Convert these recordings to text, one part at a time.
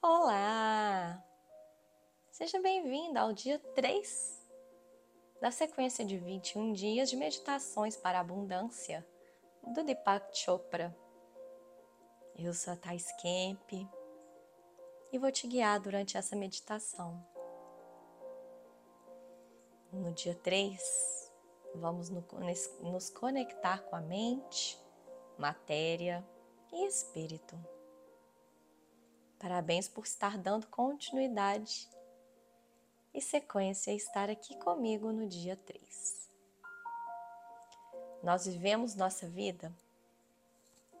Olá! Seja bem-vindo ao dia 3 da sequência de 21 dias de meditações para a abundância do Deepak Chopra. Eu sou a Thais Kemp e vou te guiar durante essa meditação. No dia 3, vamos nos conectar com a mente, matéria e espírito. Parabéns por estar dando continuidade e sequência a estar aqui comigo no dia 3. Nós vivemos nossa vida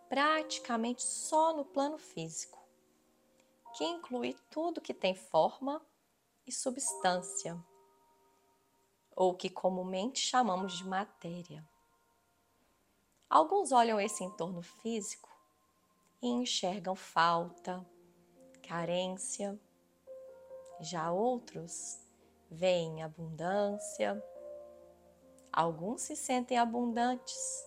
praticamente só no plano físico, que inclui tudo que tem forma e substância, ou que comumente chamamos de matéria. Alguns olham esse entorno físico e enxergam falta, carência, já outros veem abundância, alguns se sentem abundantes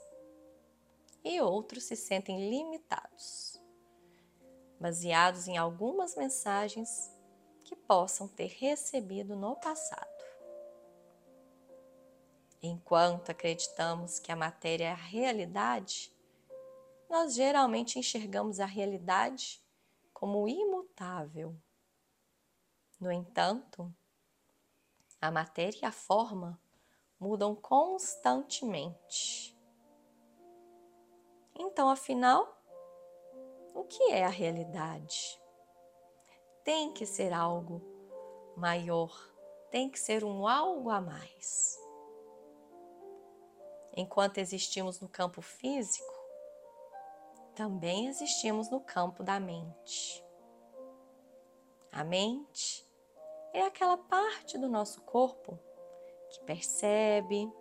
e outros se sentem limitados, baseados em algumas mensagens que possam ter recebido no passado. Enquanto acreditamos que a matéria é a realidade, nós geralmente enxergamos a realidade como imutável. No entanto, a matéria e a forma mudam constantemente. Então, afinal, o que é a realidade? Tem que ser algo maior, tem que ser um algo a mais. Enquanto existimos no campo físico, também existimos no campo da mente. A mente é aquela parte do nosso corpo que percebe,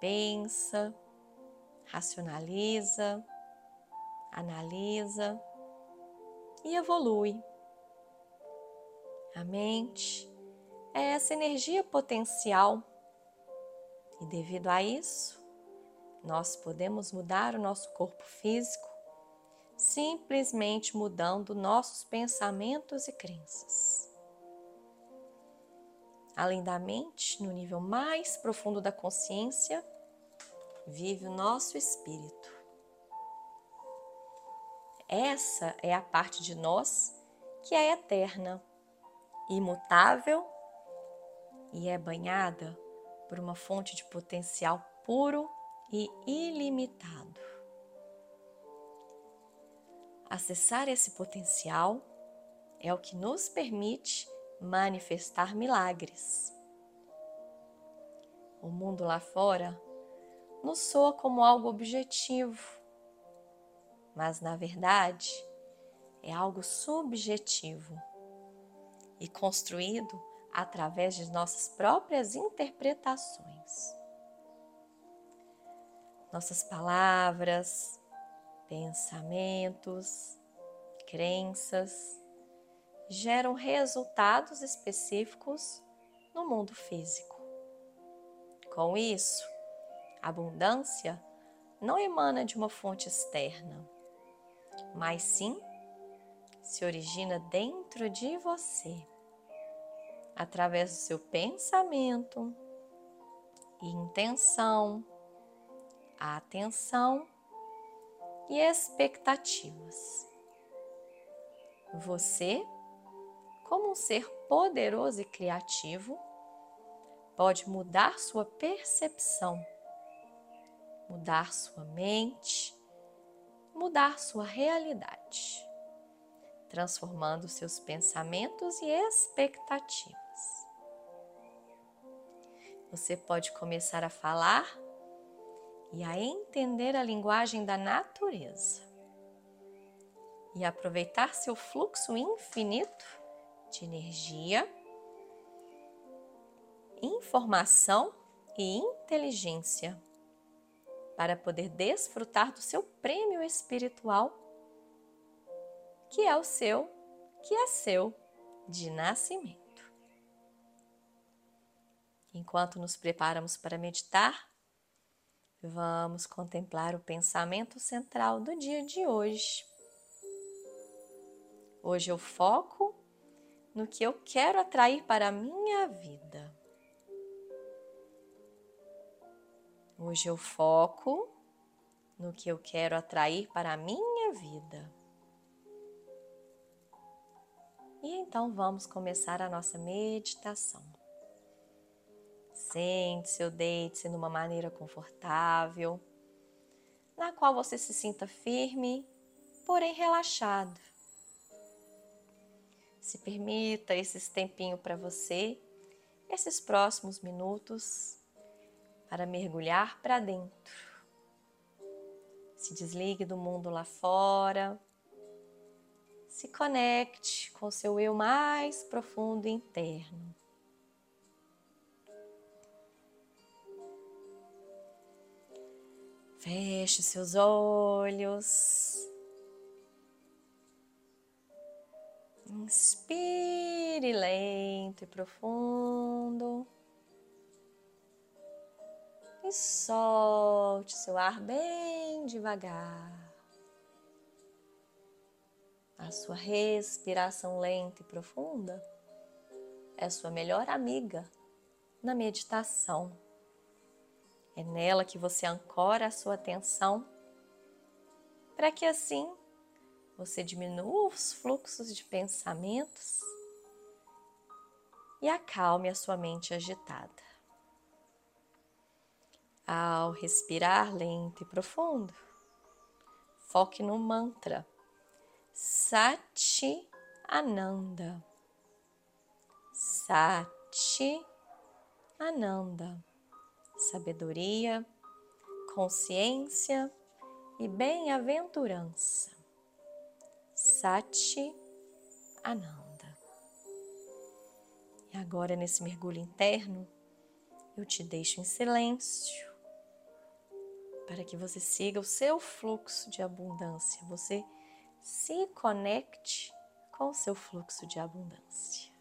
pensa, racionaliza, analisa e evolui. A mente é essa energia potencial e, devido a isso, nós podemos mudar o nosso corpo físico simplesmente mudando nossos pensamentos e crenças. Além da mente, no nível mais profundo da consciência, vive o nosso espírito. Essa é a parte de nós que é eterna, imutável e é banhada por uma fonte de potencial puro e ilimitado. Acessar esse potencial é o que nos permite manifestar milagres. O mundo lá fora nos soa como algo objetivo, mas na verdade é algo subjetivo e construído através de nossas próprias interpretações. Nossas palavras, pensamentos, crenças geram resultados específicos no mundo físico. Com isso, a abundância não emana de uma fonte externa, mas sim se origina dentro de você, através do seu pensamento intenção, atenção e expectativas. Você, como um ser poderoso e criativo, pode mudar sua percepção, mudar sua mente, mudar sua realidade, transformando seus pensamentos e expectativas. Você pode começar a falar e a entender a linguagem da natureza e aproveitar seu fluxo infinito de energia, informação e inteligência para poder desfrutar do seu prêmio espiritual, que é o seu, que é seu de nascimento. Enquanto nos preparamos para meditar, Vamos contemplar o pensamento central do dia de hoje. Hoje eu foco no que eu quero atrair para a minha vida. Hoje eu foco no que eu quero atrair para a minha vida. E então vamos começar a nossa meditação. Sente-se ou deite-se numa maneira confortável, na qual você se sinta firme, porém relaxado. Se permita esse tempinho para você, esses próximos minutos, para mergulhar para dentro. Se desligue do mundo lá fora. Se conecte com seu eu mais profundo interno. Feche seus olhos. Inspire lento e profundo. E solte seu ar bem devagar. A sua respiração lenta e profunda é sua melhor amiga na meditação. É nela que você ancora a sua atenção para que assim você diminua os fluxos de pensamentos e acalme a sua mente agitada. Ao respirar lento e profundo, foque no mantra Sati Ananda. Sati Ananda. Sabedoria, consciência e bem-aventurança. Sati Ananda. E agora, nesse mergulho interno, eu te deixo em silêncio para que você siga o seu fluxo de abundância, você se conecte com o seu fluxo de abundância.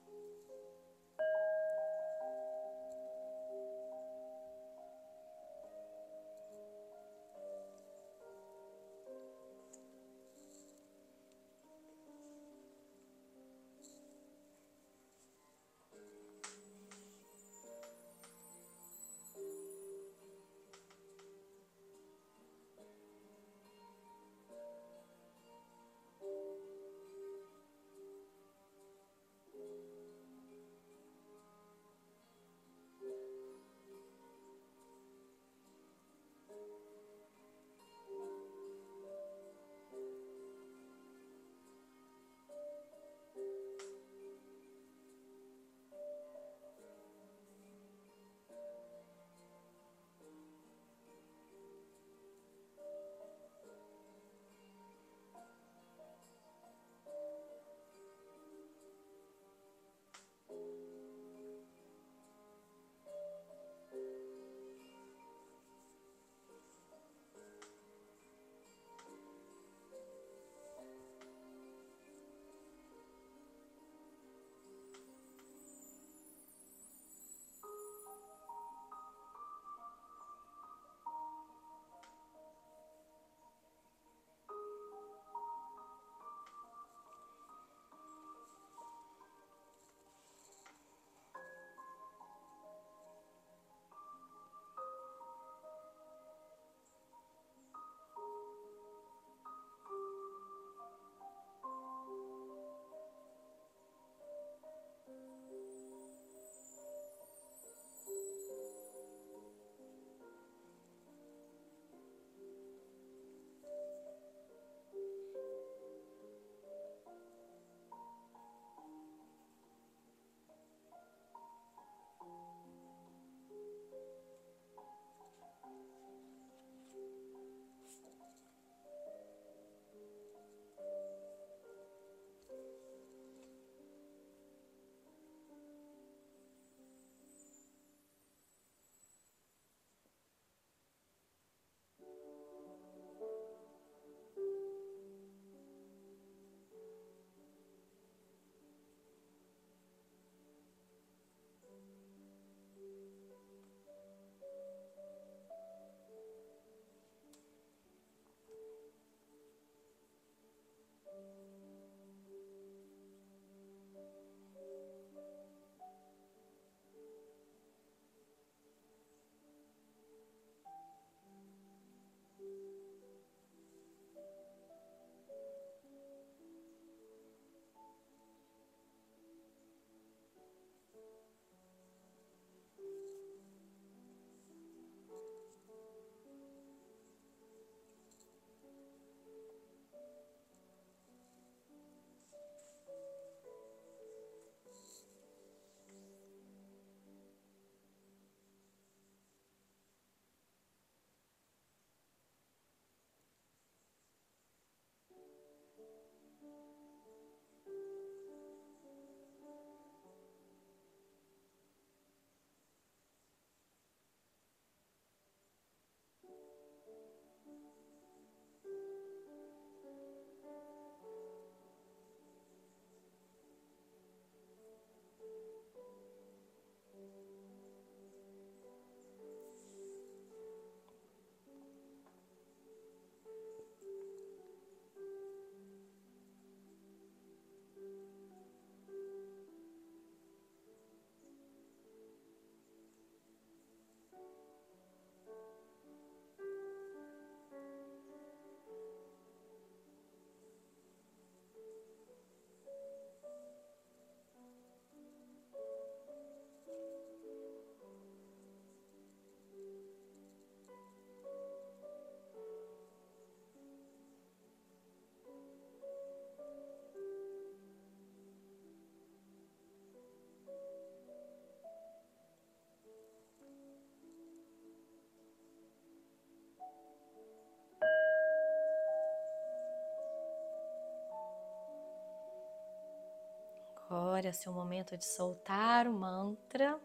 Agora é seu momento de soltar o mantra.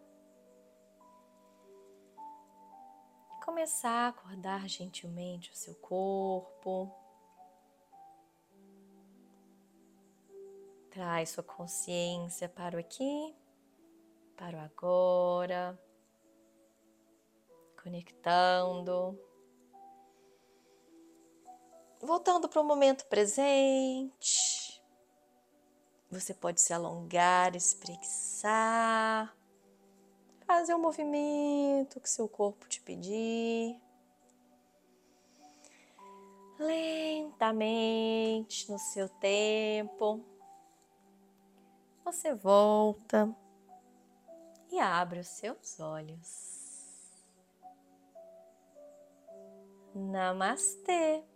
Começar a acordar gentilmente o seu corpo. Traz sua consciência para o aqui, para o agora, conectando, voltando para o momento presente. Você pode se alongar, espreguiçar, fazer o movimento que seu corpo te pedir. Lentamente, no seu tempo você volta e abre os seus olhos. Namastê!